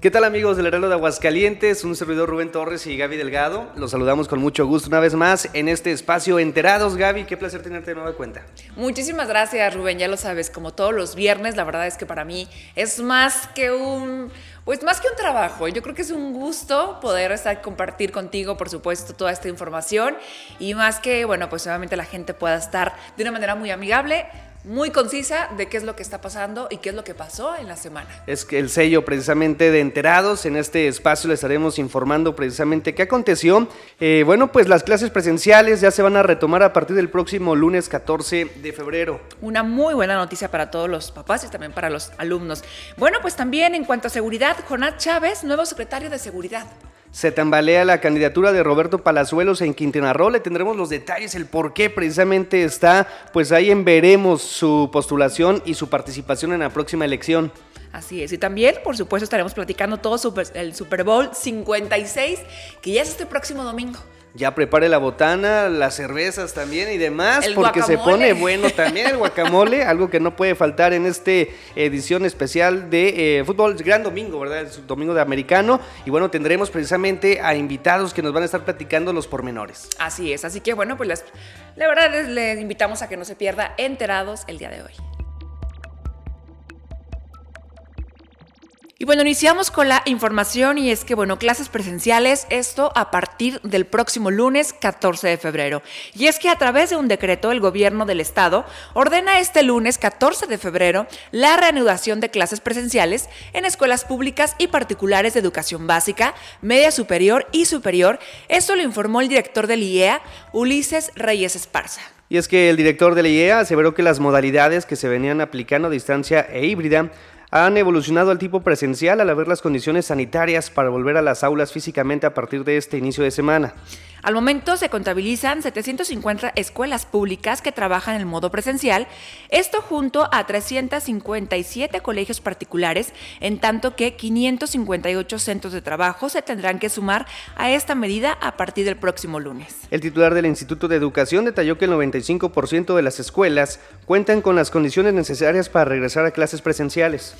¿Qué tal amigos del Heraldo de Aguascalientes? Un servidor Rubén Torres y Gaby Delgado. Los saludamos con mucho gusto una vez más en este espacio Enterados. Gaby, qué placer tenerte de nueva cuenta. Muchísimas gracias Rubén, ya lo sabes, como todos los viernes, la verdad es que para mí es más que un... Pues más que un trabajo, yo creo que es un gusto poder estar compartir contigo, por supuesto, toda esta información y más que, bueno, pues obviamente la gente pueda estar de una manera muy amigable, muy concisa de qué es lo que está pasando y qué es lo que pasó en la semana. Es que el sello precisamente de enterados, en este espacio le estaremos informando precisamente qué aconteció. Eh, bueno, pues las clases presenciales ya se van a retomar a partir del próximo lunes 14 de febrero. Una muy buena noticia para todos los papás y también para los alumnos. Bueno, pues también en cuanto a seguridad, Jonás Chávez, nuevo secretario de Seguridad se tambalea la candidatura de Roberto Palazuelos en Quintana Roo. Le tendremos los detalles, el por qué precisamente está, pues ahí en veremos su postulación y su participación en la próxima elección. Así es, y también, por supuesto, estaremos platicando todo el Super Bowl 56, que ya es este próximo domingo ya prepare la botana, las cervezas también y demás, porque se pone bueno también el guacamole, algo que no puede faltar en esta edición especial de eh, fútbol, gran domingo, ¿verdad? Es domingo de americano, y bueno, tendremos precisamente a invitados que nos van a estar platicando los pormenores. Así es, así que bueno, pues la verdad les, les invitamos a que no se pierda enterados el día de hoy. Y bueno, iniciamos con la información y es que, bueno, clases presenciales, esto a partir del próximo lunes 14 de febrero. Y es que a través de un decreto, el gobierno del estado ordena este lunes 14 de febrero la reanudación de clases presenciales en escuelas públicas y particulares de educación básica, media superior y superior. Esto lo informó el director del IEA, Ulises Reyes Esparza. Y es que el director del IEA aseveró que las modalidades que se venían aplicando a distancia e híbrida han evolucionado al tipo presencial al haber las condiciones sanitarias para volver a las aulas físicamente a partir de este inicio de semana. Al momento se contabilizan 750 escuelas públicas que trabajan en modo presencial, esto junto a 357 colegios particulares, en tanto que 558 centros de trabajo se tendrán que sumar a esta medida a partir del próximo lunes. El titular del Instituto de Educación detalló que el 95% de las escuelas cuentan con las condiciones necesarias para regresar a clases presenciales.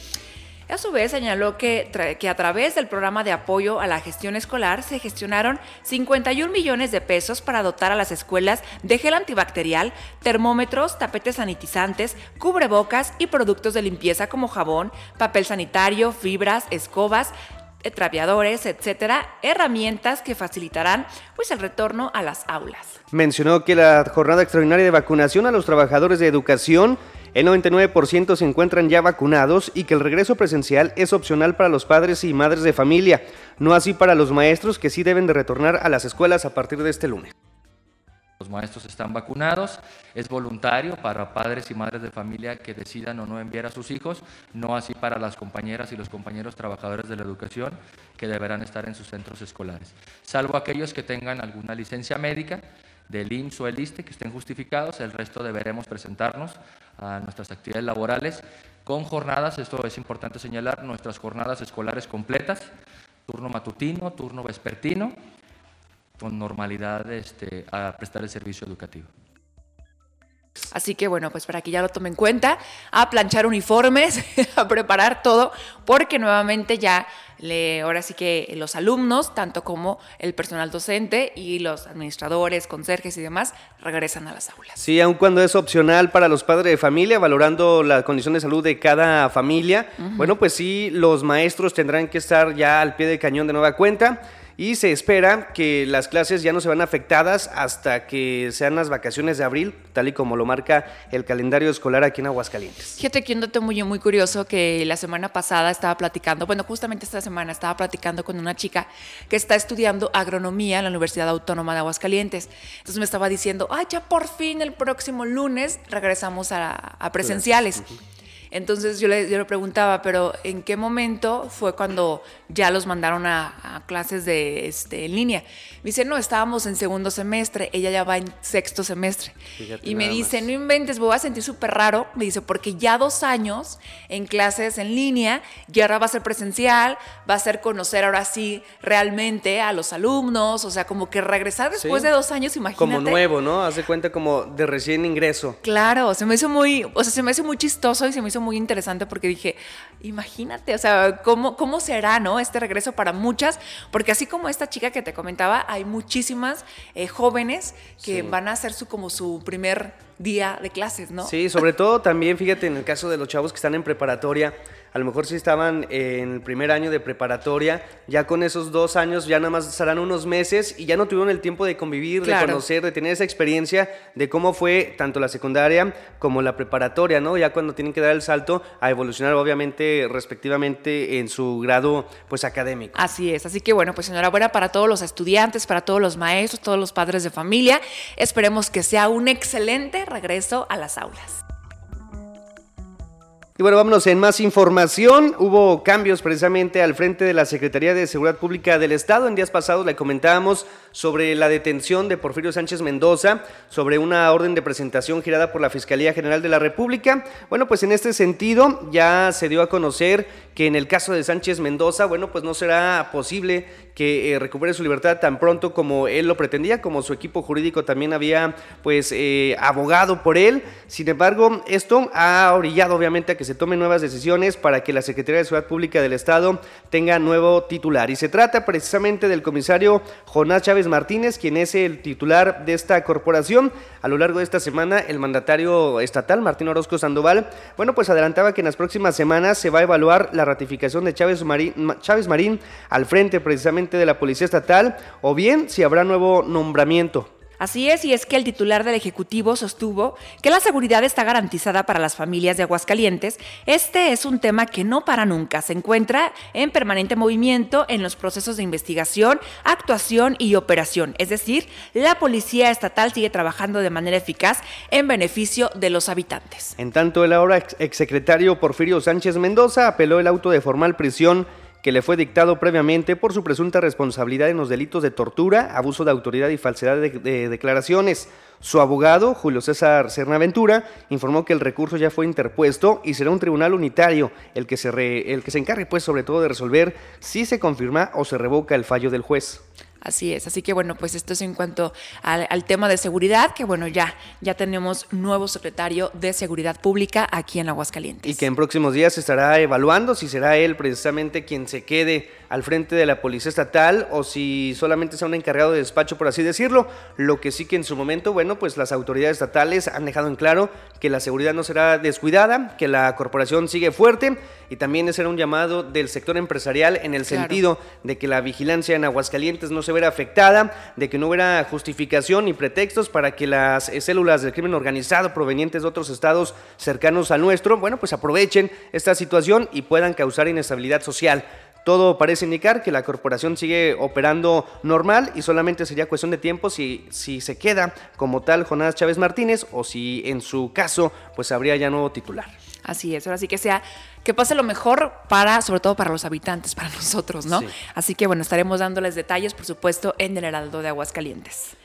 A su vez, señaló que, a través del programa de apoyo a la gestión escolar se gestionaron 51 millones de pesos para dotar a las escuelas de gel antibacterial, termómetros, tapetes sanitizantes, cubrebocas y productos de limpieza como jabón, papel sanitario, fibras, escobas, trapeadores, etcétera, herramientas que facilitarán pues el retorno a las aulas. Mencionó que la jornada extraordinaria de vacunación a los trabajadores de educación el 99% se encuentran ya vacunados y que el regreso presencial es opcional para los padres y madres de familia, no así para los maestros que sí deben de retornar a las escuelas a partir de este lunes. Los maestros están vacunados, es voluntario para padres y madres de familia que decidan o no enviar a sus hijos, no así para las compañeras y los compañeros trabajadores de la educación que deberán estar en sus centros escolares, salvo aquellos que tengan alguna licencia médica del IMSS o el ISTE que estén justificados, el resto deberemos presentarnos a nuestras actividades laborales con jornadas, esto es importante señalar, nuestras jornadas escolares completas, turno matutino, turno vespertino, con normalidad este, a prestar el servicio educativo. Así que bueno, pues para que ya lo tomen en cuenta, a planchar uniformes, a preparar todo, porque nuevamente ya le, ahora sí que los alumnos, tanto como el personal docente y los administradores, conserjes y demás, regresan a las aulas. Sí, aun cuando es opcional para los padres de familia, valorando la condición de salud de cada familia, bueno, pues sí, los maestros tendrán que estar ya al pie del cañón de nueva cuenta y se espera que las clases ya no se van afectadas hasta que sean las vacaciones de abril, tal y como lo marca el calendario escolar aquí en Aguascalientes. Fíjate que un dato muy, muy curioso que la semana pasada estaba platicando, bueno, justamente esta semana estaba platicando con una chica que está estudiando agronomía en la Universidad Autónoma de Aguascalientes. Entonces me estaba diciendo, ay, ya por fin el próximo lunes regresamos a, presenciales. Entonces yo le, yo le preguntaba, pero ¿en qué momento fue cuando ya los mandaron a, clases de, este, en línea? Me dice, no, estábamos en segundo semestre, ella ya va en sexto semestre. y me dice, no inventes, me voy a sentir súper raro. Me dice, porque ya dos años en clases en línea y ahora va a ser presencial, va a ser conocer ahora sí realmente a los alumnos, o sea, como que regresar después de dos años, imagínate. Como nuevo, ¿no? Hace cuenta como de recién ingreso. Claro, se me hizo muy, o sea, se me hizo muy chistoso y se me hizo hizo muy interesante porque dije, imagínate, o sea, ¿cómo, cómo será, ¿no? Este regreso para muchas, porque así como esta chica que te comentaba, hay muchísimas eh, jóvenes que van a hacer su como su primer día de clases, ¿no? Sí, sobre todo también, fíjate, en el caso de los chavos que están en preparatoria, a lo mejor si estaban en el primer año de preparatoria, ya con esos dos años ya nada más serán unos meses y ya no tuvieron el tiempo de convivir, de conocer, de tener esa experiencia de cómo fue tanto la secundaria como la preparatoria, ¿no? Ya cuando tienen que dar el salto a evolucionar obviamente respectivamente en su grado pues académico. Así es, así que bueno, pues enhorabuena para todos los estudiantes, para todos los maestros, todos los padres de familia. Esperemos que sea un excelente regreso a las aulas. Y bueno, vámonos en más información. Hubo cambios precisamente al frente de la Secretaría de Seguridad Pública del Estado. En días pasados le comentábamos sobre la detención de Porfirio Sánchez Mendoza, sobre una orden de presentación girada por la Fiscalía General de la República. Bueno, pues en este sentido ya se dio a conocer que en el caso de Sánchez Mendoza, bueno, pues no será posible que eh, recupere su libertad tan pronto como él lo pretendía, como su equipo jurídico también había pues eh, abogado por él. Sin embargo, esto ha orillado obviamente a que se tomen nuevas decisiones para que la Secretaría de Seguridad Pública del Estado tenga nuevo titular. Y se trata precisamente del comisario Jonás Chávez Martínez, quien es el titular de esta corporación. A lo largo de esta semana, el mandatario estatal, Martín Orozco Sandoval, bueno, pues adelantaba que en las próximas semanas se va a evaluar la ratificación de Chávez Marín, Chávez Marín al frente precisamente de la Policía Estatal, o bien si habrá nuevo nombramiento. Así es, y es que el titular del Ejecutivo sostuvo que la seguridad está garantizada para las familias de Aguascalientes. Este es un tema que no para nunca, se encuentra en permanente movimiento en los procesos de investigación, actuación y operación. Es decir, la Policía Estatal sigue trabajando de manera eficaz en beneficio de los habitantes. En tanto, el ahora exsecretario Porfirio Sánchez Mendoza apeló el auto de formal prisión que le fue dictado previamente por su presunta responsabilidad en los delitos de tortura, abuso de autoridad y falsedad de, declaraciones. Su abogado, Julio César Cernaventura, informó que el recurso ya fue interpuesto y será un tribunal unitario el que se, el que se encargue, pues, sobre todo de resolver si se confirma o se revoca el fallo del juez. Así es, así que bueno, pues esto es en cuanto al, tema de seguridad, que bueno, ya, ya tenemos nuevo secretario de Seguridad Pública aquí en Aguascalientes. Y que en próximos días se estará evaluando si será él precisamente quien se quede al frente de la Policía Estatal o si solamente sea un encargado de despacho, por así decirlo. Lo que sí que en su momento, bueno, pues las autoridades estatales han dejado en claro que la seguridad no será descuidada, que la corporación sigue fuerte y también ese era un llamado del sector empresarial en el sentido de que la vigilancia en Aguascalientes no se verá afectada, de que no hubiera justificación ni pretextos para que las eh, células del crimen organizado provenientes de otros estados cercanos al nuestro, bueno, pues aprovechen esta situación y puedan causar inestabilidad social. Todo parece indicar que la corporación sigue operando normal y solamente sería cuestión de tiempo si, si se queda como tal Jonás Chávez Martínez o si en su caso pues habría ya nuevo titular. Así es, ahora sí que sea, que pase lo mejor para, sobre todo para los habitantes, para nosotros, ¿no? Así que bueno, estaremos dándoles detalles, por supuesto, en el Heraldo de Aguascalientes.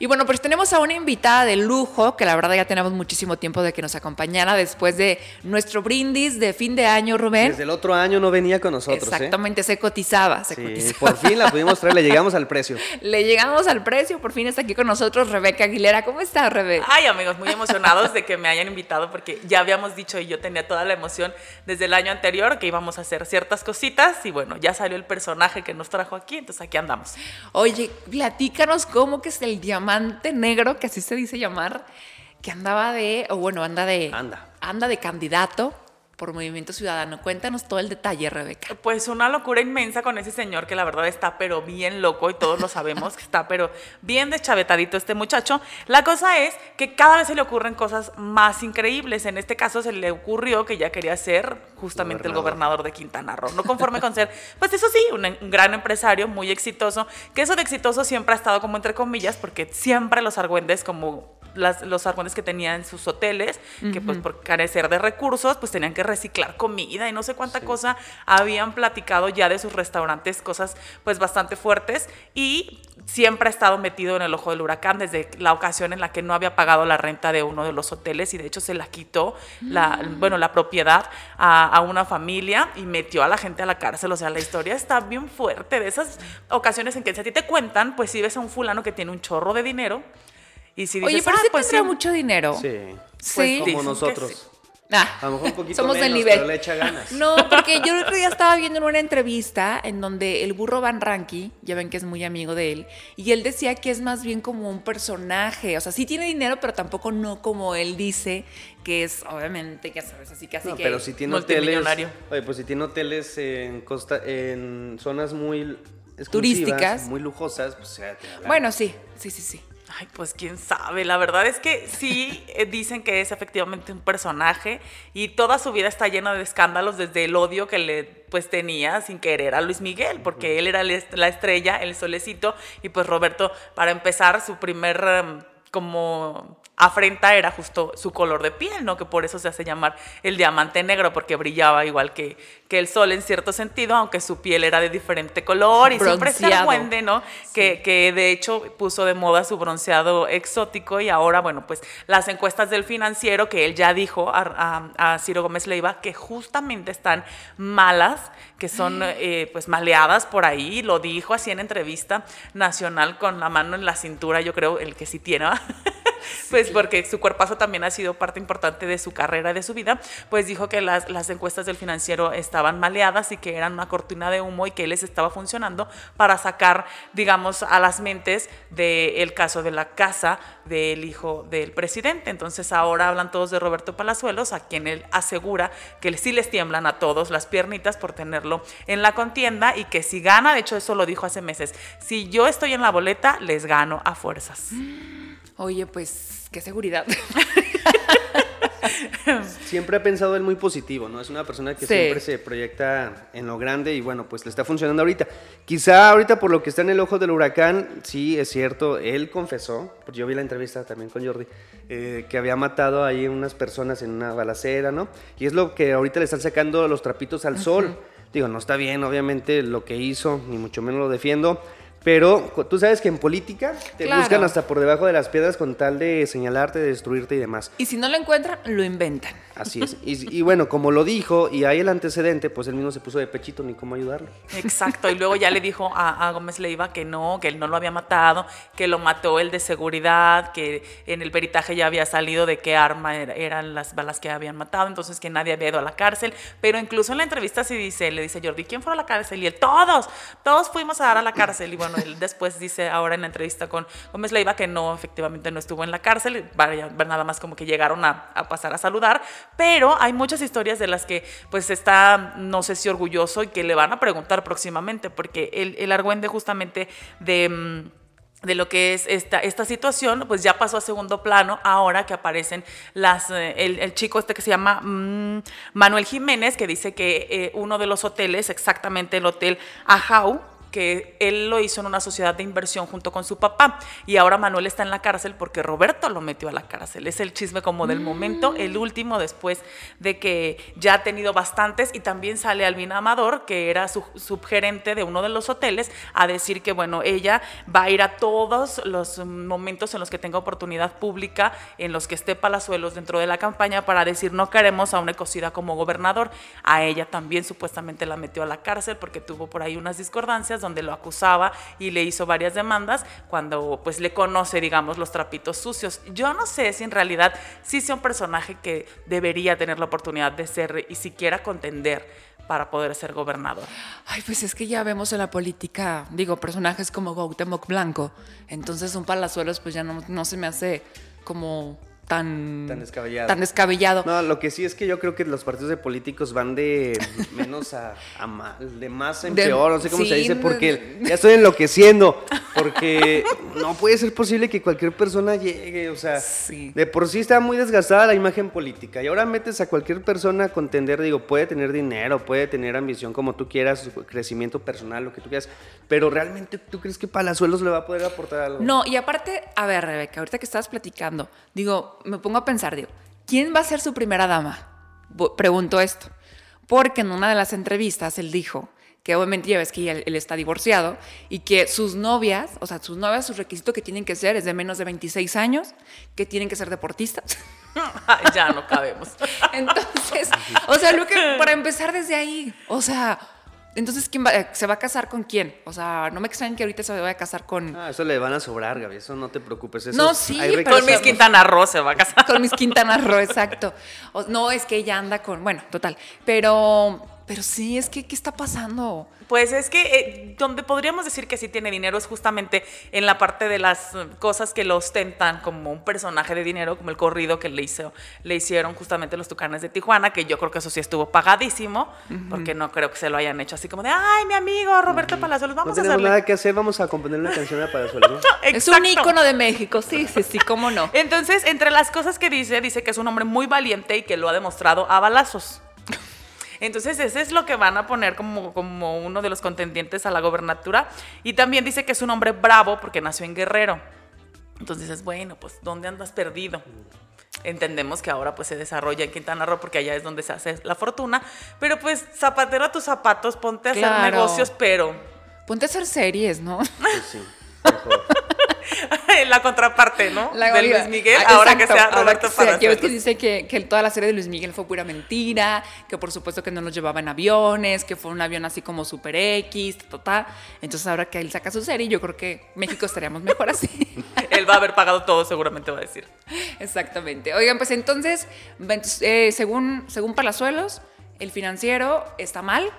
Y bueno, pues tenemos a una invitada de lujo, que la verdad ya tenemos muchísimo tiempo de que nos acompañara después de nuestro brindis de fin de año, Rubén. Desde el otro año no venía con nosotros. ¿eh? Exactamente, se cotizaba, se sí, Por fin la pudimos traer, le llegamos al precio. Le llegamos al precio, por fin está aquí con nosotros Rebeca Aguilera. ¿Cómo estás, Rebeca? Ay, amigos, muy emocionados de que me hayan invitado porque ya habíamos dicho y yo tenía toda la emoción desde el año anterior que íbamos a hacer ciertas cositas y bueno, ya salió el personaje que nos trajo aquí, entonces aquí andamos. Oye, platícanos cómo que es el diamante negro, que así se dice llamar, que andaba de, o bueno, anda de... Anda. Anda de candidato por Movimiento Ciudadano. Cuéntanos todo el detalle, Rebeca. Pues una locura inmensa con ese señor que la verdad está pero bien loco y todos lo sabemos que está pero bien deschavetadito este muchacho. La cosa es que cada vez se le ocurren cosas más increíbles. En este caso se le ocurrió que ya quería ser justamente el gobernador de Quintana Roo. No conforme con ser, pues eso sí, un, gran empresario muy exitoso, que eso de exitoso siempre ha estado como entre comillas porque siempre los argüendes como los argüendes que tenía en sus hoteles, que pues por carecer de recursos, pues tenían que reciclar comida y no sé cuánta cosa habían platicado ya de sus restaurantes, cosas pues bastante fuertes y siempre ha estado metido en el ojo del huracán desde la ocasión en la que no había pagado la renta de uno de los hoteles y de hecho se la quitó, la, mm. bueno, la propiedad a, a, una familia y metió a la gente a la cárcel. O sea, la historia está bien fuerte de esas ocasiones en que si a ti te cuentan, pues si ves a un fulano que tiene un chorro de dinero Y si Oye, dices, pero "Ah, sí pues tendrá sí". mucho dinero. Sí. Sí. Como dicen que nosotros. sí. Ah, A lo mejor un poquito somos menos, del nivel. pero le echa ganas. No, porque yo el otro día estaba viendo en una entrevista en donde el burro Van Ranky, ya ven que es muy amigo de él, y él decía que es más bien como un personaje, o sea, sí tiene dinero, pero tampoco no como él dice, que es obviamente, ya sabes, así que así No, que... pero si tiene hoteles. Oye, pues si tiene hoteles en costa, en zonas muy Turísticas. muy lujosas, pues te hablan. Bueno, sí, sí, sí, sí. Ay, pues quién sabe. La verdad es que sí eh, dicen que es efectivamente un personaje y toda su vida está llena de escándalos desde el odio que le pues tenía sin querer a Luis Miguel, porque él era la estrella, el solecito y pues Roberto para empezar su primer em, como afrenta era justo su color de piel, ¿no? Que por eso se hace llamar el diamante negro, porque brillaba igual que, que el sol en cierto sentido, aunque su piel era de diferente color y siempre se argüende, ¿no? Que, que de hecho puso de moda su bronceado exótico y ahora, bueno, pues las encuestas del financiero que él ya dijo a, a- a Ciro Gómez Leiva que justamente están malas, que son eh, pues maleadas por ahí, lo dijo así en entrevista nacional con la mano en la cintura, yo creo el que sí tiene, ¿va? pues porque su cuerpazo también ha sido parte importante de su carrera de su vida, pues dijo que las, las encuestas del financiero estaban maleadas y que eran una cortina de humo y que les estaba funcionando para sacar, digamos, a las mentes del caso de la casa del hijo del presidente. Entonces ahora hablan todos de Roberto Palazuelos, a quien él asegura que sí les tiemblan a todos las piernitas por tenerlo en la contienda y que si gana, de hecho eso lo dijo hace meses, si yo estoy en la boleta, les gano a fuerzas. Oye, pues, qué seguridad. Siempre ha pensado él muy positivo, ¿no? Es una persona que Sí. siempre se proyecta en lo grande y bueno, pues le está funcionando ahorita. Quizá ahorita por lo que está en el ojo del huracán, sí, es cierto, él confesó, porque yo vi la entrevista también con Jordi, eh, que había matado ahí unas personas en una balacera, ¿no? Y es lo que ahorita le están sacando los trapitos al sol. Digo, no está bien, obviamente, lo que hizo, ni mucho menos lo defiendo. Pero tú sabes que en política te Claro. buscan hasta por debajo de las piedras con tal de señalarte, de destruirte y demás. Y si no lo encuentran, lo inventan. Así es. Y, y bueno, como lo dijo y hay el antecedente, pues él mismo se puso de pechito ni cómo ayudarle. Exacto, y luego ya le dijo a, a Gómez Leiva que no, que él no lo había matado, que lo mató el de seguridad, que en el peritaje ya había salido de qué arma era- eran las balas que habían matado, entonces que nadie había ido a la cárcel, pero incluso en la entrevista sí dice, le dice Jordi, ¿quién fue a la cárcel? Y él, todos, todos fuimos a dar a la cárcel, y bueno, él después dice ahora en la entrevista con Gómez Leiva que no, efectivamente no estuvo en la cárcel, nada más como que llegaron a, a pasar a saludar, pero hay muchas historias de las que pues está, no sé si orgulloso y que le van a preguntar próximamente, porque el, el argüende justamente de... mm, de lo que es esta, esta situación, pues ya pasó a segundo plano ahora que aparecen las, eh, el, el chico este que se llama mm, Manuel Jiménez, que dice que eh, uno de los hoteles, exactamente el hotel Ajau, que él lo hizo en una sociedad de inversión junto con su papá y ahora Manuel está en la cárcel porque Roberto lo metió a la cárcel. Es el chisme como del momento, el último después de que ya ha tenido bastantes y también sale Albina Amador, que era su subgerente de uno de los hoteles, a decir que bueno, ella va a ir a todos los momentos en los que tenga oportunidad pública, en los que esté Palazuelos dentro de la campaña para decir no queremos a una ecocida como gobernador. A ella también supuestamente la metió a la cárcel porque tuvo por ahí unas discordancias donde lo acusaba y le hizo varias demandas cuando pues le conoce, digamos, los trapitos sucios. Yo no sé si en realidad sí sea un personaje que debería tener la oportunidad de ser y siquiera contender para poder ser gobernador. Ay, pues es que ya vemos en la política, digo, personajes como Cuauhtémoc Blanco. Entonces un Palazuelos pues ya no, no se me hace como tan... Tan descabellado. Tan descabellado. No, lo que sí es que yo creo que los partidos de políticos van de menos a, a mal, de más en De- peor, no sé cómo se dice, porque ya estoy enloqueciendo, porque no puede ser posible que cualquier persona llegue, o sea, Sí. de por sí está muy desgastada la imagen política y ahora metes a cualquier persona a contender, digo, puede tener dinero, puede tener ambición como tú quieras, crecimiento personal, lo que tú quieras, pero realmente tú crees que Palazuelos le va a poder aportar algo? No, y aparte, a ver, Rebeca, ahorita que estabas platicando, digo, me pongo a pensar, digo, ¿quién va a ser su primera dama? Pregunto esto. Porque en una de las entrevistas él dijo que obviamente ya ves que él, él está divorciado y que sus novias, o sea, sus novias, sus requisitos que tienen que ser es de menos de 26 años, que tienen que ser deportistas. Ay, ya no cabemos. Entonces, o sea, lo que para empezar desde ahí, o sea, Entonces, ¿quién va- ¿se va a casar con quién? O sea, no me extraña que ahorita se vaya a casar con, Ah, eso le van a sobrar, Gaby. Eso no te preocupes. Eso No, sí, hay pero-. Con Miss Quintana Roo se va a casar. con mis Quintana Roo, exacto. O- no, es que ella anda con, bueno, total. Pero, pero sí, es que, ¿qué está pasando? Pues es que eh, donde podríamos decir que sí tiene dinero es justamente en la parte de las eh, cosas que lo ostentan como un personaje de dinero, como el corrido que le, hizo, le hicieron justamente los Tucanes de Tijuana, que yo creo que eso sí estuvo pagadísimo, porque no creo que se lo hayan hecho así como de, ay, mi amigo Roberto Palazuelos, No vamos a tenemos hacerle. nada que hacer, vamos a componer una canción a Palazuelos. ¿no? Es un ícono de México, sí, sí, sí, cómo no. Entonces, entre las cosas que dice, dice que es un hombre muy valiente y que lo ha demostrado a balazos. Entonces, ese es lo que van a poner como, como uno de los contendientes a la gobernatura. Y también dice que es un hombre bravo porque nació en Guerrero. Entonces es bueno, pues, ¿dónde andas perdido? Entendemos que ahora pues se desarrolla en Quintana Roo porque allá es donde se hace la fortuna. Pero pues, zapatero a tus zapatos, ponte a hacer negocios, pero Ponte a hacer series, ¿no? Pues sí. la contraparte, ¿no? La de Luis Miguel, ah, ahora que sea Roberto ves que dice que, que toda la serie de Luis Miguel fue pura mentira, que por supuesto que no nos llevaba en aviones, que fue un avión así como super X, ta, ta, ta. Entonces ahora que él saca su serie, yo creo que México estaríamos mejor así. Él va a haber pagado todo, seguramente va a decir. Exactamente. Oigan, pues entonces, eh, según, según Palazuelos, el financiero está mal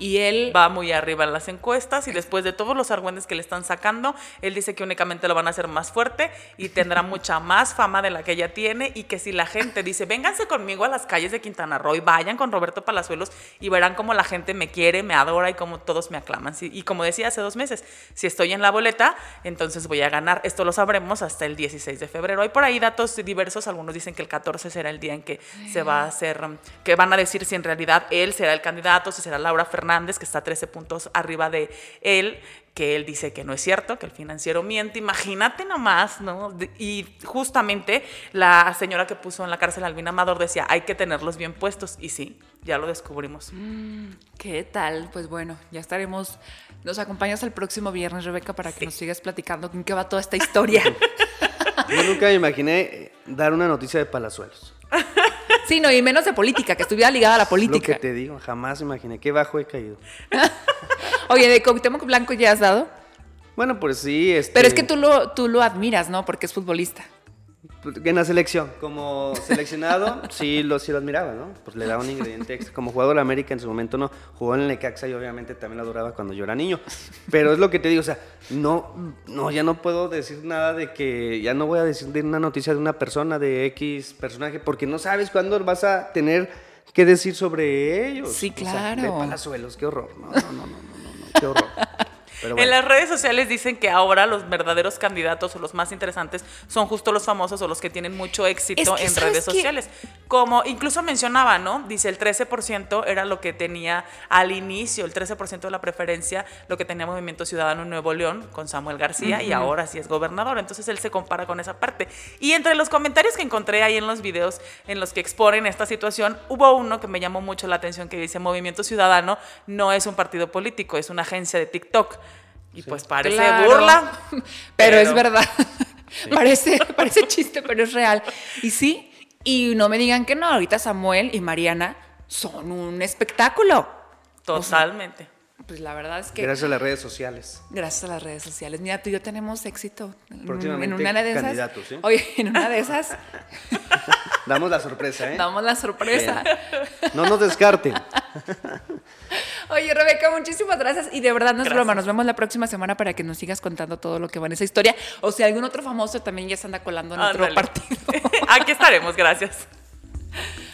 y él... va muy arriba en las encuestas y después de todos los argüentes que le están sacando, él dice que únicamente lo van a hacer más fuerte y tendrá mucha más fama de la que ella tiene y que si la gente dice, vénganse conmigo a las calles de Quintana Roo y vayan con Roberto Palazuelos y verán cómo la gente me quiere, me adora y cómo todos me aclaman. Y como decía hace dos meses, si estoy en la boleta, entonces voy a ganar. Esto lo sabremos hasta el 16 de febrero. Hay por ahí datos diversos, algunos dicen que el 14 será el día en que se va a hacer, que van a decir si en realidad él será el candidato, si será Laura Fernández, que está 13 puntos arriba de él, que él dice que no es cierto, que el financiero miente. Imagínate nomás, ¿no? Y justamente la señora que puso en la cárcel a Albina Amador decía, hay que tenerlos bien puestos. Y sí, ya lo descubrimos. ¿Qué tal? Pues bueno, ya estaremos... Nos acompañas el próximo viernes, Rebeca, para que nos sigas platicando en qué va toda esta historia. Yo nunca me imaginé dar una noticia de Palazuelos. sí, no, y menos de política, que estuviera ligada a la Lo que política. te digo, jamás imaginé. Qué bajo he caído. Oye, de Cuauhtémoc Blanco ya has dado. Bueno, pues sí. Este, Pero es que tú lo, tú lo admiras, ¿no? Porque es futbolista. En la selección, como seleccionado, sí lo, sí lo admiraba, ¿no? Pues le daba un ingrediente extra. Como jugador de América en su momento no. Jugó en el Necaxa y obviamente también lo adoraba cuando yo era niño. Pero es lo que te digo, o sea, no, no, ya no puedo decir nada de que, ya no voy a decir de una noticia de una persona, de X personaje, porque no sabes cuándo vas a tener que decir sobre ellos. Sí, O sea, claro. de Palazuelos, qué horror. No, no, no, no, no, no, no, qué horror. Pero En bueno. las redes sociales dicen que ahora los verdaderos candidatos o los más interesantes son justo los famosos o los que tienen mucho éxito Es que, en ¿sabes redes sociales. Como incluso mencionaba, ¿no? Dice el 13% era lo que tenía al inicio, el 13% de la preferencia, lo que tenía Movimiento Ciudadano en Nuevo León con Samuel García y ahora sí es gobernador. Entonces él se compara con esa parte. Y entre los comentarios que encontré ahí en los videos en los que exponen esta situación, hubo uno que me llamó mucho la atención que dice Movimiento Ciudadano no es un partido político, es una agencia de TikTok. Y pues parece Claro. burla. Pero, es verdad. parece, parece chiste, pero es real. Y sí, y no me digan que no, ahorita Samuel y Mariana son un espectáculo. Totalmente. Pues la verdad es que Gracias a las redes sociales. gracias a las redes sociales. Mira, tú y yo tenemos éxito. En- Próximamente en una de esas. candidatos, ¿sí? Oye, en una de esas Damos la sorpresa, ¿eh? damos la sorpresa. No nos descarten. Oye, Rebeca, muchísimas gracias. Y de verdad no es Gracias. broma. Nos vemos la próxima semana para que nos sigas contando todo lo que va en esa historia. O si algún otro famoso también ya se anda colando en otro partido. Aquí estaremos, gracias.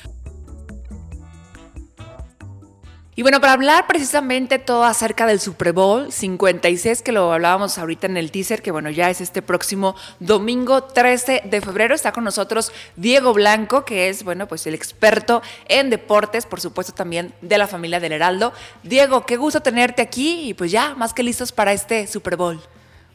Y bueno, para hablar precisamente todo acerca del Super Bowl 56, que lo hablábamos ahorita en el teaser, que bueno, ya es este próximo domingo 13 de febrero, está con nosotros Diego Blanco, que es, bueno, pues el experto en deportes, por supuesto también de la familia del Heraldo. Diego, qué gusto tenerte aquí y pues ya, más que listos para este Super Bowl.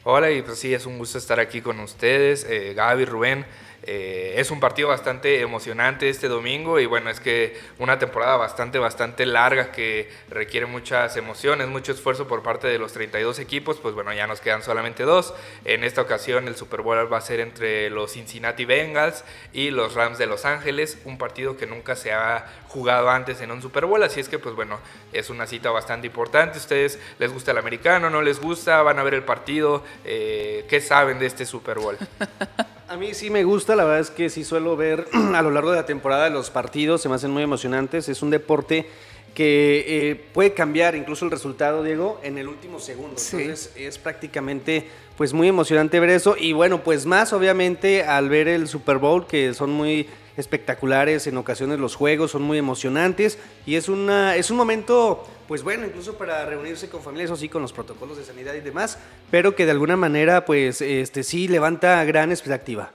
Hola y pues sí, es un gusto estar aquí con ustedes, eh, Gaby, Rubén. Eh, es un partido bastante emocionante este domingo y bueno, es que una temporada bastante, bastante larga que requiere muchas emociones, mucho esfuerzo por parte de los 32 equipos, pues bueno, ya nos quedan solamente dos. En esta ocasión el Super Bowl va a ser entre los Cincinnati Bengals y los Rams de Los Ángeles, un partido que nunca se ha jugado antes en un Super Bowl, así es que pues bueno, es una cita bastante importante. ¿Ustedes les gusta el americano? ¿No les gusta? ¿Van a ver el partido? Eh, ¿Qué saben de este Super Bowl? A mí sí me gusta, la verdad es que sí suelo ver a lo largo de la temporada los partidos, se me hacen muy emocionantes, es un deporte que eh, puede cambiar incluso el resultado, Diego, en el último segundo. Entonces es prácticamente pues muy emocionante ver eso. Y bueno, pues más obviamente al ver el Super Bowl que son muy espectaculares en ocasiones los juegos, son muy emocionantes y es una es un momento pues bueno, incluso para reunirse con familias o sí con los protocolos de sanidad y demás, pero que de alguna manera pues este sí levanta gran expectativa.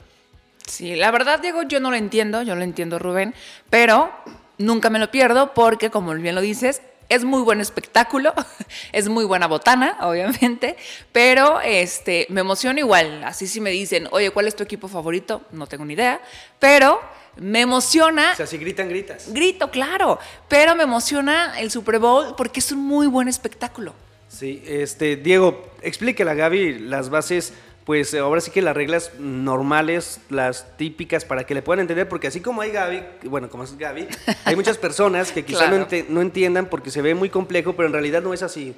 Sí, la verdad, Diego, yo no lo entiendo, yo lo entiendo, Rubén, pero nunca me lo pierdo porque, como bien lo dices, es muy buen espectáculo, es muy buena botana, obviamente, pero este, me emociona igual. Así si me dicen, oye, ¿cuál es tu equipo favorito? No tengo ni idea, pero me emociona. O sea, si gritan, gritas. Grito, claro, pero me emociona el Super Bowl porque es un muy buen espectáculo. Sí, este, Diego, explíquela, Gaby, las bases pues ahora sí que las reglas normales, las típicas, para que le puedan entender, porque así como hay Gaby, bueno, como es Gaby, hay muchas personas que quizá no, entiendan porque se ve muy complejo, pero en realidad no es así.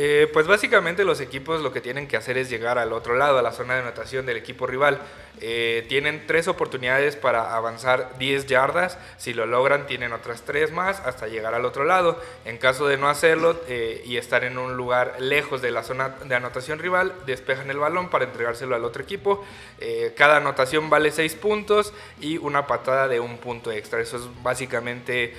Eh, pues básicamente los equipos lo que tienen que hacer es llegar al otro lado, a la zona de anotación del equipo rival. Eh, tienen tres oportunidades para avanzar 10 yardas. Si lo logran, tienen otras tres más hasta llegar al otro lado. En caso de no hacerlo eh, y estar en un lugar lejos de la zona de anotación rival, despejan el balón para entregárselo al otro equipo. cada anotación vale 6 puntos y una patada de un punto extra. Eso es básicamente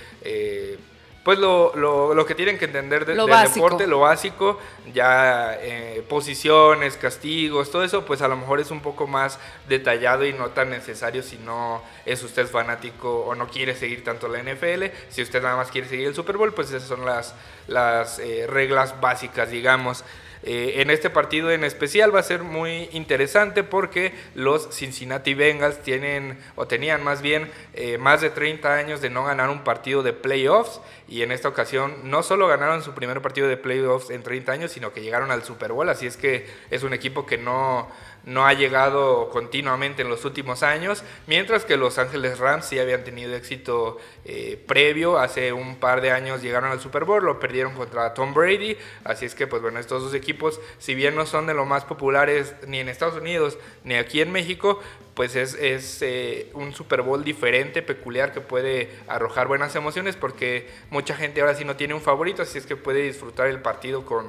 pues lo, lo, lo, que tienen que entender del deporte, lo básico, ya eh, posiciones, castigos, todo eso, pues a lo mejor es un poco más detallado y no tan necesario si no es usted fanático o no quiere seguir tanto la NFL. Si usted nada más quiere seguir el Super Bowl, pues esas son las, las eh, reglas básicas, digamos. Eh, en este partido en especial va a ser muy interesante porque los Cincinnati Bengals tienen, o tenían más bien, eh, más de 30 años de no ganar un partido de playoffs y en esta ocasión no solo ganaron su primer partido de playoffs en 30 años, sino que llegaron al Super Bowl, así es que es un equipo que no no ha llegado continuamente en los últimos años, mientras que los Ángeles Rams sí habían tenido éxito eh, previo, hace un par de años llegaron al Super Bowl, lo perdieron contra Tom Brady, así es que pues bueno, estos dos equipos, si bien no son de los más populares ni en Estados Unidos ni aquí en México, pues es, es eh, un Super Bowl diferente, peculiar, que puede arrojar buenas emociones porque mucha gente ahora sí no tiene un favorito, así es que puede disfrutar el partido con,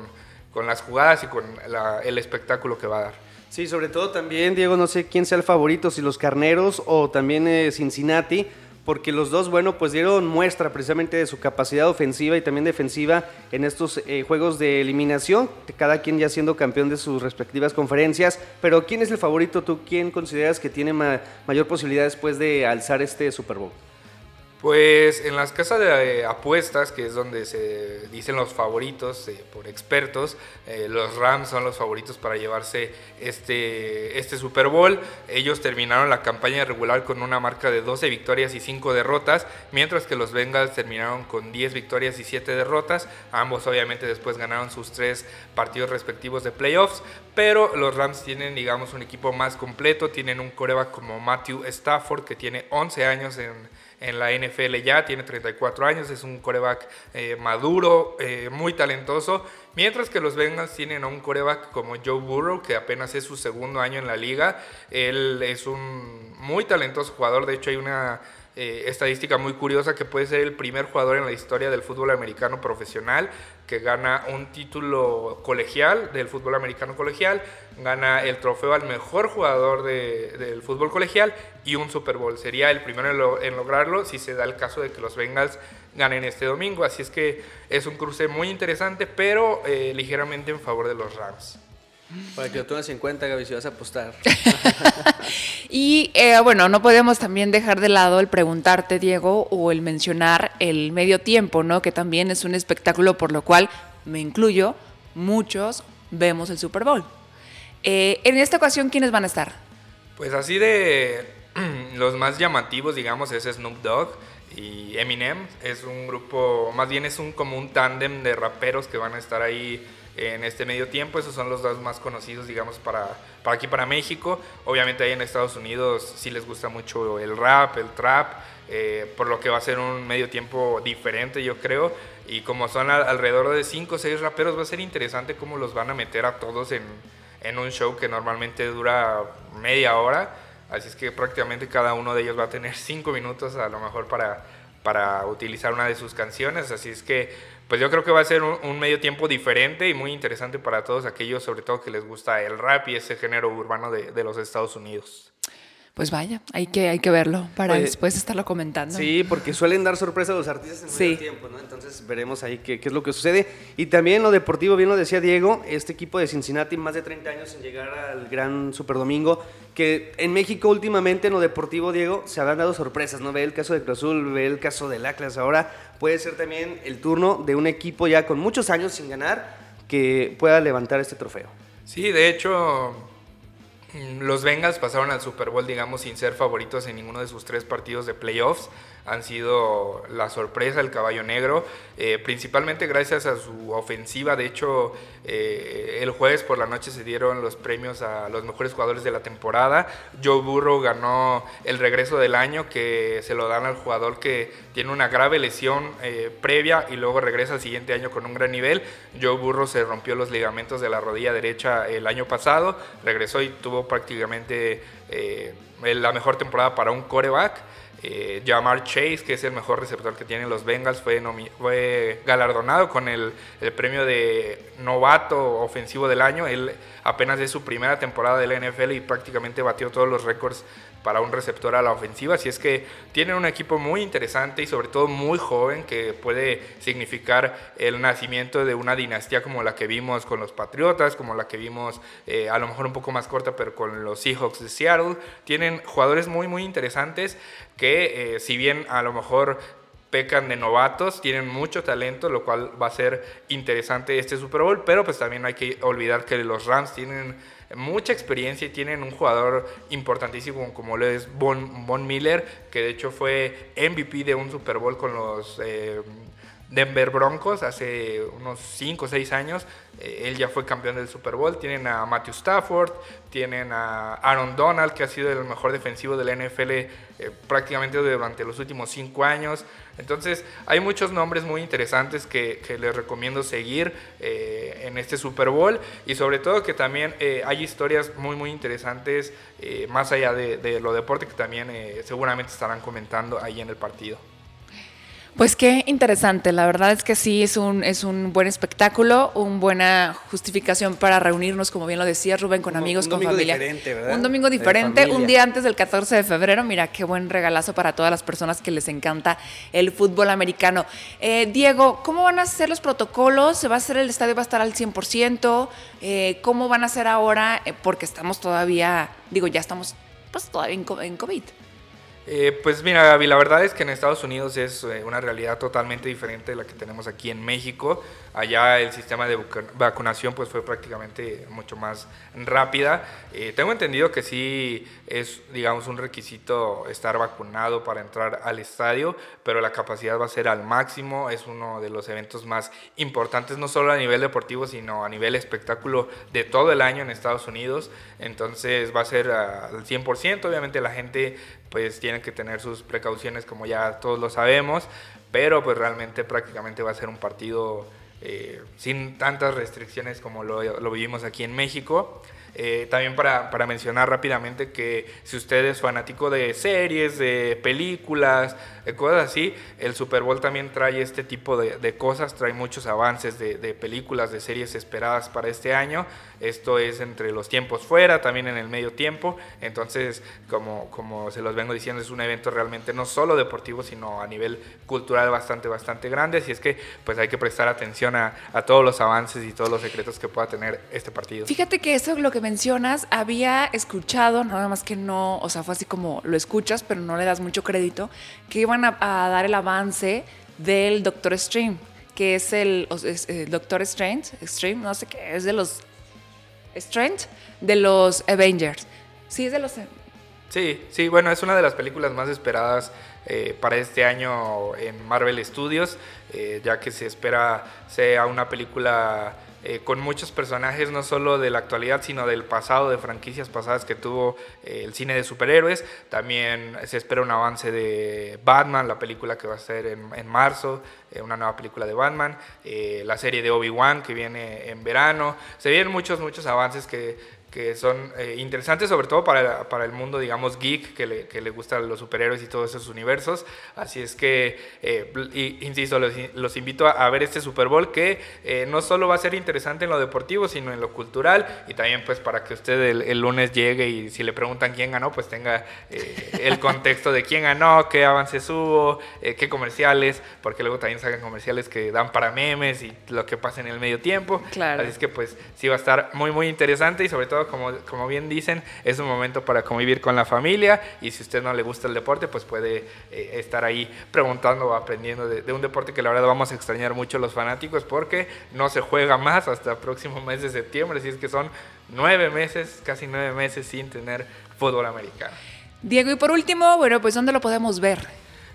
con las jugadas y con el espectáculo que va a dar. Sí, sobre todo también, Diego, no sé quién sea el favorito, si los Carneros o también eh, Cincinnati, porque los dos, bueno, pues dieron muestra precisamente de su capacidad ofensiva y también defensiva en estos eh, juegos de eliminación, cada quien ya siendo campeón de sus respectivas conferencias. Pero ¿quién es el favorito tú? ¿Quién consideras que tiene mayor posibilidad después de alzar este Super Bowl? Pues en las casas de eh, apuestas, que es donde se dicen los favoritos eh, por expertos, eh, los Rams son los favoritos para llevarse este, este Super Bowl. Ellos terminaron la campaña regular con una marca de 12 victorias y 5 derrotas, mientras que los Bengals terminaron con 10 victorias y 7 derrotas. Ambos obviamente después ganaron sus tres partidos respectivos de playoffs, pero los Rams tienen, digamos, un equipo más completo, tienen un coreback como Matthew Stafford, que tiene 11 años en en la NFL ya, tiene 34 años, es un coreback eh, maduro, eh, muy talentoso, mientras que los Bengals tienen a un coreback como Joe Burrow, que apenas es su segundo año en la liga, él es un muy talentoso jugador, de hecho hay una eh, estadística muy curiosa que puede ser el primer jugador en la historia del fútbol americano profesional que gana un título colegial del fútbol americano colegial, gana el trofeo al mejor jugador del fútbol colegial y un Super Bowl. Sería el primero en, lograrlo si se da el caso de que los Bengals ganen este domingo. Así es que es un cruce muy interesante, pero eh, ligeramente en favor de los Rams. Para que lo tomes en cuenta, Gaby, si vas a apostar. y eh, bueno, no podemos también dejar de lado el preguntarte, Diego, o el mencionar el medio tiempo, ¿no? Que también es un espectáculo por lo cual, me incluyo, muchos vemos el Super Bowl. Eh, en esta ocasión, ¿quiénes van a estar? Pues así de los más llamativos, digamos, es Snoop Dogg y Eminem. Es un grupo, más bien es un como un tándem de raperos que van a estar ahí en este medio tiempo. Esos son los dos más conocidos, digamos, para, para aquí, para México. Obviamente ahí en Estados Unidos sí les gusta mucho el rap, el trap, eh, por lo que va a ser un medio tiempo diferente, yo creo. Y como son alrededor de 5 o 6 raperos, va a ser interesante cómo los van a meter a todos en, en un show que normalmente dura media hora. Así es que prácticamente cada uno de ellos va a tener 5 minutos a lo mejor para, para utilizar una de sus canciones. Así es que pues yo creo que va a ser un, medio tiempo diferente y muy interesante para todos aquellos, sobre todo que les gusta el rap y ese género urbano de, de los Estados Unidos. Pues vaya, hay que, hay que verlo para pues, después estarlo comentando. Sí, porque suelen dar sorpresa a los artistas en medio tiempo, ¿no? Entonces veremos ahí qué, qué, es lo que sucede. Y también lo deportivo, bien lo decía Diego, este equipo de Cincinnati, más de 30 años en llegar al gran Superdomingo, que en México últimamente en lo deportivo, Diego, se habían dado sorpresas, ¿no? Ve el caso de Cruz Azul, ve el caso del Atlas, ahora puede ser también el turno de un equipo ya con muchos años sin ganar que pueda levantar este trofeo. Sí, de hecho, los Bengals pasaron al Super Bowl, digamos, sin ser favoritos en ninguno de sus tres partidos de playoffs han sido la sorpresa, el caballo negro, eh, principalmente gracias a su ofensiva. De hecho, eh, el jueves por la noche se dieron los premios a los mejores jugadores de la temporada. Joe Burrow ganó el regreso del año, que se lo dan al jugador que tiene una grave lesión eh, previa y luego regresa al siguiente año con un gran nivel. Joe Burrow se rompió los ligamentos de la rodilla derecha el año pasado, regresó y tuvo prácticamente la mejor temporada para un coreback. Eh, Jamar Chase, que es el mejor receptor que tienen los Bengals, fue, fue galardonado con el, el, premio de novato ofensivo del año. Él apenas es su primera temporada de la NFL y prácticamente batió todos los récords para un receptor a la ofensiva. Así es que tienen un equipo muy interesante y sobre todo muy joven que puede significar el nacimiento de una dinastía como la que vimos con los Patriotas, como la que vimos eh, a lo mejor un poco más corta, pero con los Seahawks de Seattle. Tienen jugadores muy, muy interesantes que eh, si bien a lo mejor pecan de novatos, tienen mucho talento, lo cual va a ser interesante este Super Bowl, pero pues también hay que olvidar que los Rams tienen mucha experiencia y tienen un jugador importantísimo como lo es Von, Miller, que de hecho fue MVP de un Super Bowl con los eh, Denver Broncos hace unos 5 o 6 años. Eh, él ya fue campeón del Super Bowl. Tienen a Matthew Stafford, tienen a Aaron Donald, que ha sido el mejor defensivo de la NFL eh, prácticamente durante los últimos 5 años. Entonces, hay muchos nombres muy interesantes que, les recomiendo seguir eh, en este Super Bowl y sobre todo que también hay historias muy, muy interesantes más allá de, de, lo deporte que también seguramente estarán comentando ahí en el partido. Pues qué interesante, la verdad es que sí, es un, es un buen espectáculo, una buena justificación para reunirnos, como bien lo decía Rubén, con amigos, con familia. Un domingo diferente, un día antes del 14 de febrero, mira, qué buen regalazo para todas las personas que les encanta el fútbol americano. Eh, Diego, ¿cómo van a ser los protocolos? ¿Se va a hacer el estadio, va a estar al 100%? Eh, ¿Cómo van a ser ahora? Eh, porque estamos todavía, digo, ya estamos pues todavía en COVID. Eh, pues mira, Gaby, la verdad es que en Estados Unidos es eh, una realidad totalmente diferente de la que tenemos aquí en México. Allá el sistema de vacunación pues fue prácticamente mucho más rápida. Eh, tengo entendido que sí es, digamos, un requisito estar vacunado para entrar al estadio, pero la capacidad va a ser al máximo. Es uno de los eventos más importantes, no solo a nivel deportivo, sino a nivel espectáculo de todo el año en Estados Unidos. Entonces va a ser al 100%. Obviamente la gente pues tiene que tener sus precauciones como ya todos lo sabemos, pero pues realmente prácticamente va a ser un partido eh, sin tantas restricciones como lo, lo vivimos aquí en México. Eh, también para, para, mencionar rápidamente que si usted es fanático de series, de películas, de cosas así, el Super Bowl también trae este tipo de, de cosas, trae muchos avances de, de, películas, de series esperadas para este año. Esto es entre los tiempos fuera, también en el medio tiempo. Entonces, como, como se los vengo diciendo, es un evento realmente no solo deportivo, sino a nivel cultural bastante, bastante grande. Así es que pues hay que prestar atención a, a todos los avances y todos los secretos que pueda tener este partido. Fíjate que eso es lo que mencionas, había escuchado, nada más que no, o sea, fue así como lo escuchas, pero no le das mucho crédito, que iban a, dar el avance del Doctor Stream, que es el, Doctor Strange, Stream, no sé qué, es de los Strange, de los Avengers. Sí, es de los Sí, sí, bueno, es una de las películas más esperadas eh, para este año en Marvel Studios, eh, ya que se espera sea una película eh, con muchos personajes, no solo de la actualidad, sino del pasado, de franquicias pasadas que tuvo eh, el cine de superhéroes. También se espera un avance de Batman, la película que va a ser en, en marzo, eh, una nueva película de Batman, la serie de Obi-Wan que viene en verano. Se vienen muchos, muchos avances que, que son eh, interesantes sobre todo para, para, el mundo, digamos, geek, que le, que le, gustan los superhéroes y todos esos universos. Así es que, eh, insisto, los, los, invito a, ver este Super Bowl que eh, no solo va a ser interesante en lo deportivo, sino en lo cultural y también pues para que usted el, el lunes llegue y si le preguntan quién ganó, pues tenga el contexto de quién ganó, qué avances hubo, qué comerciales, porque luego también sacan comerciales que dan para memes y lo que pasa en el medio tiempo. Claro. Así es que pues sí va a estar muy, muy interesante y sobre todo como, como, bien dicen, es un momento para convivir con la familia y si usted no le gusta el deporte, pues puede eh, estar ahí preguntando o aprendiendo de, un deporte que la verdad vamos a extrañar mucho los fanáticos porque no se juega más hasta el próximo mes de septiembre, así es que son nueve meses, casi nueve meses sin tener fútbol americano. Diego, y por último, bueno, pues ¿dónde lo podemos ver?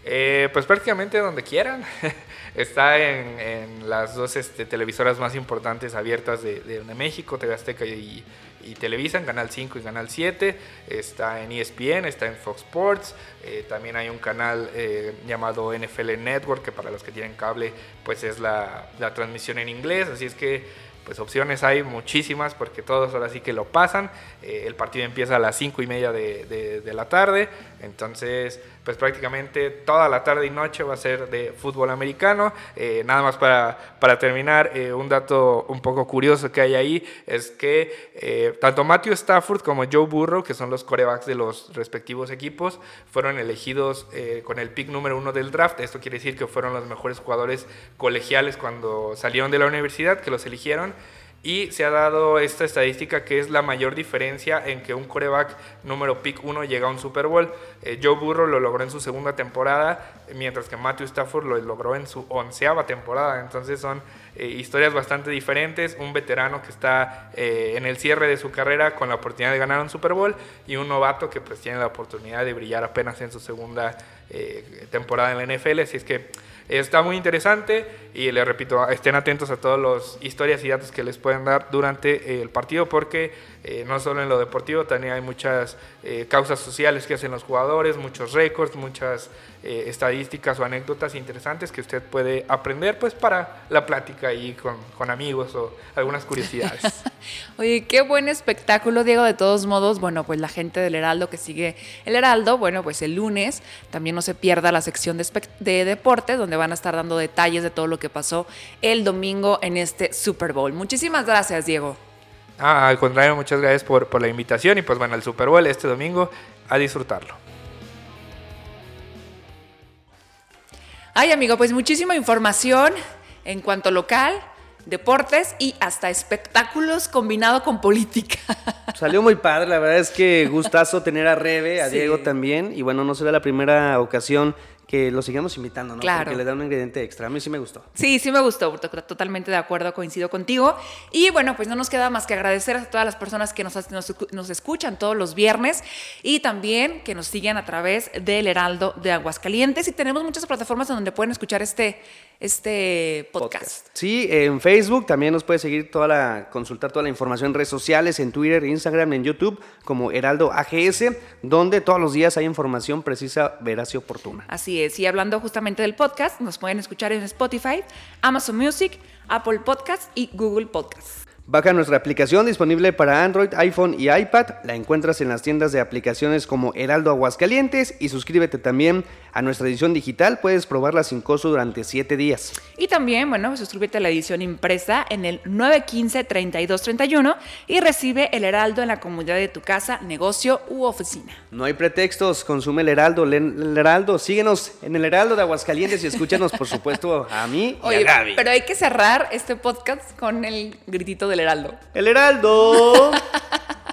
Eh, pues prácticamente donde quieran. Está en, en, las dos este, televisoras más importantes abiertas de, de, de México, TV Azteca y, y, Televisa, en Canal 5 y Canal 7. Está en ESPN, está en Fox Sports. Eh, también hay un canal eh, llamado NFL Network, que para los que tienen cable, pues es la, la transmisión en inglés. Así es que pues opciones hay muchísimas porque todos ahora sí que lo pasan. Eh, el partido empieza a las 5 y media de, de, de, la tarde, entonces pues prácticamente toda la tarde y noche va a ser de fútbol americano. Eh, nada más para, para terminar, eh, un dato un poco curioso que hay ahí es que eh, tanto Matthew Stafford como Joe Burrow, que son los corebacks de los respectivos equipos, fueron elegidos con el pick número uno del draft. Esto quiere decir que fueron los mejores jugadores colegiales cuando salieron de la universidad, que los eligieron y se ha dado esta estadística que es la mayor diferencia en que un coreback número pick 1 llega a un Super Bowl. Eh, Joe Burrow lo logró en su segunda temporada, mientras que Matthew Stafford lo logró en su onceava temporada. Entonces son eh, historias bastante diferentes. Un veterano que está eh, en el cierre de su carrera con la oportunidad de ganar un Super Bowl y un novato que pues tiene la oportunidad de brillar apenas en su segunda temporada en la NFL. Así es que Está muy interesante y les repito, estén atentos a todas las historias y datos que les pueden dar durante el partido porque eh, no solo en lo deportivo, también hay muchas eh, causas sociales que hacen los jugadores, muchos récords, muchas eh, estadísticas o anécdotas interesantes que usted puede aprender pues para la plática ahí con, con amigos o algunas curiosidades. Oye, qué buen espectáculo, Diego, de todos modos, bueno, pues la gente del Heraldo que sigue el Heraldo, bueno, pues el lunes también no se pierda la sección de, de deportes donde van a estar dando detalles de todo lo que pasó el domingo en este Super Bowl. Muchísimas gracias, Diego. Ah, al contrario, muchas gracias por, por, la invitación y pues bueno, el Super Bowl este domingo, a disfrutarlo. Ay, amigo, pues muchísima información en cuanto local, deportes y hasta espectáculos combinado con política. Salió muy padre, la verdad es que gustazo tener a Rebe, a sí. Diego también, y bueno, no será la primera ocasión que lo sigamos invitando, ¿no? Claro. Porque le da un ingrediente extra. A mí sí me gustó. Sí, sí me gustó, totalmente de acuerdo, coincido contigo. Y bueno, pues no nos queda más que agradecer a todas las personas que nos, nos, nos escuchan todos los viernes y también que nos siguen a través del Heraldo de Aguascalientes. Y tenemos muchas plataformas en donde pueden escuchar este, este podcast. podcast. Sí, en Facebook también nos puede seguir toda la, consultar toda la información en redes sociales, en Twitter, Instagram, en YouTube, como Heraldo AGS, donde todos los días hay información precisa, veraz y oportuna. Y hablando justamente del podcast, nos pueden escuchar en Spotify, Amazon Music, Apple Podcast y Google Podcast. Baja nuestra aplicación disponible para Android, iPhone y iPad. La encuentras en las tiendas de aplicaciones como Heraldo Aguascalientes y suscríbete también a nuestra edición digital. Puedes probarla sin costo durante 7 días. Y también, bueno, suscríbete a la edición impresa en el 915-3231 y recibe el Heraldo en la comunidad de tu casa, negocio u oficina. No hay pretextos, consume el Heraldo, el Heraldo. Síguenos en el Heraldo de Aguascalientes y escúchanos, por supuesto, a mí y Oye, a Gaby. Pero hay que cerrar este podcast con el gritito de del Heraldo. El Heraldo.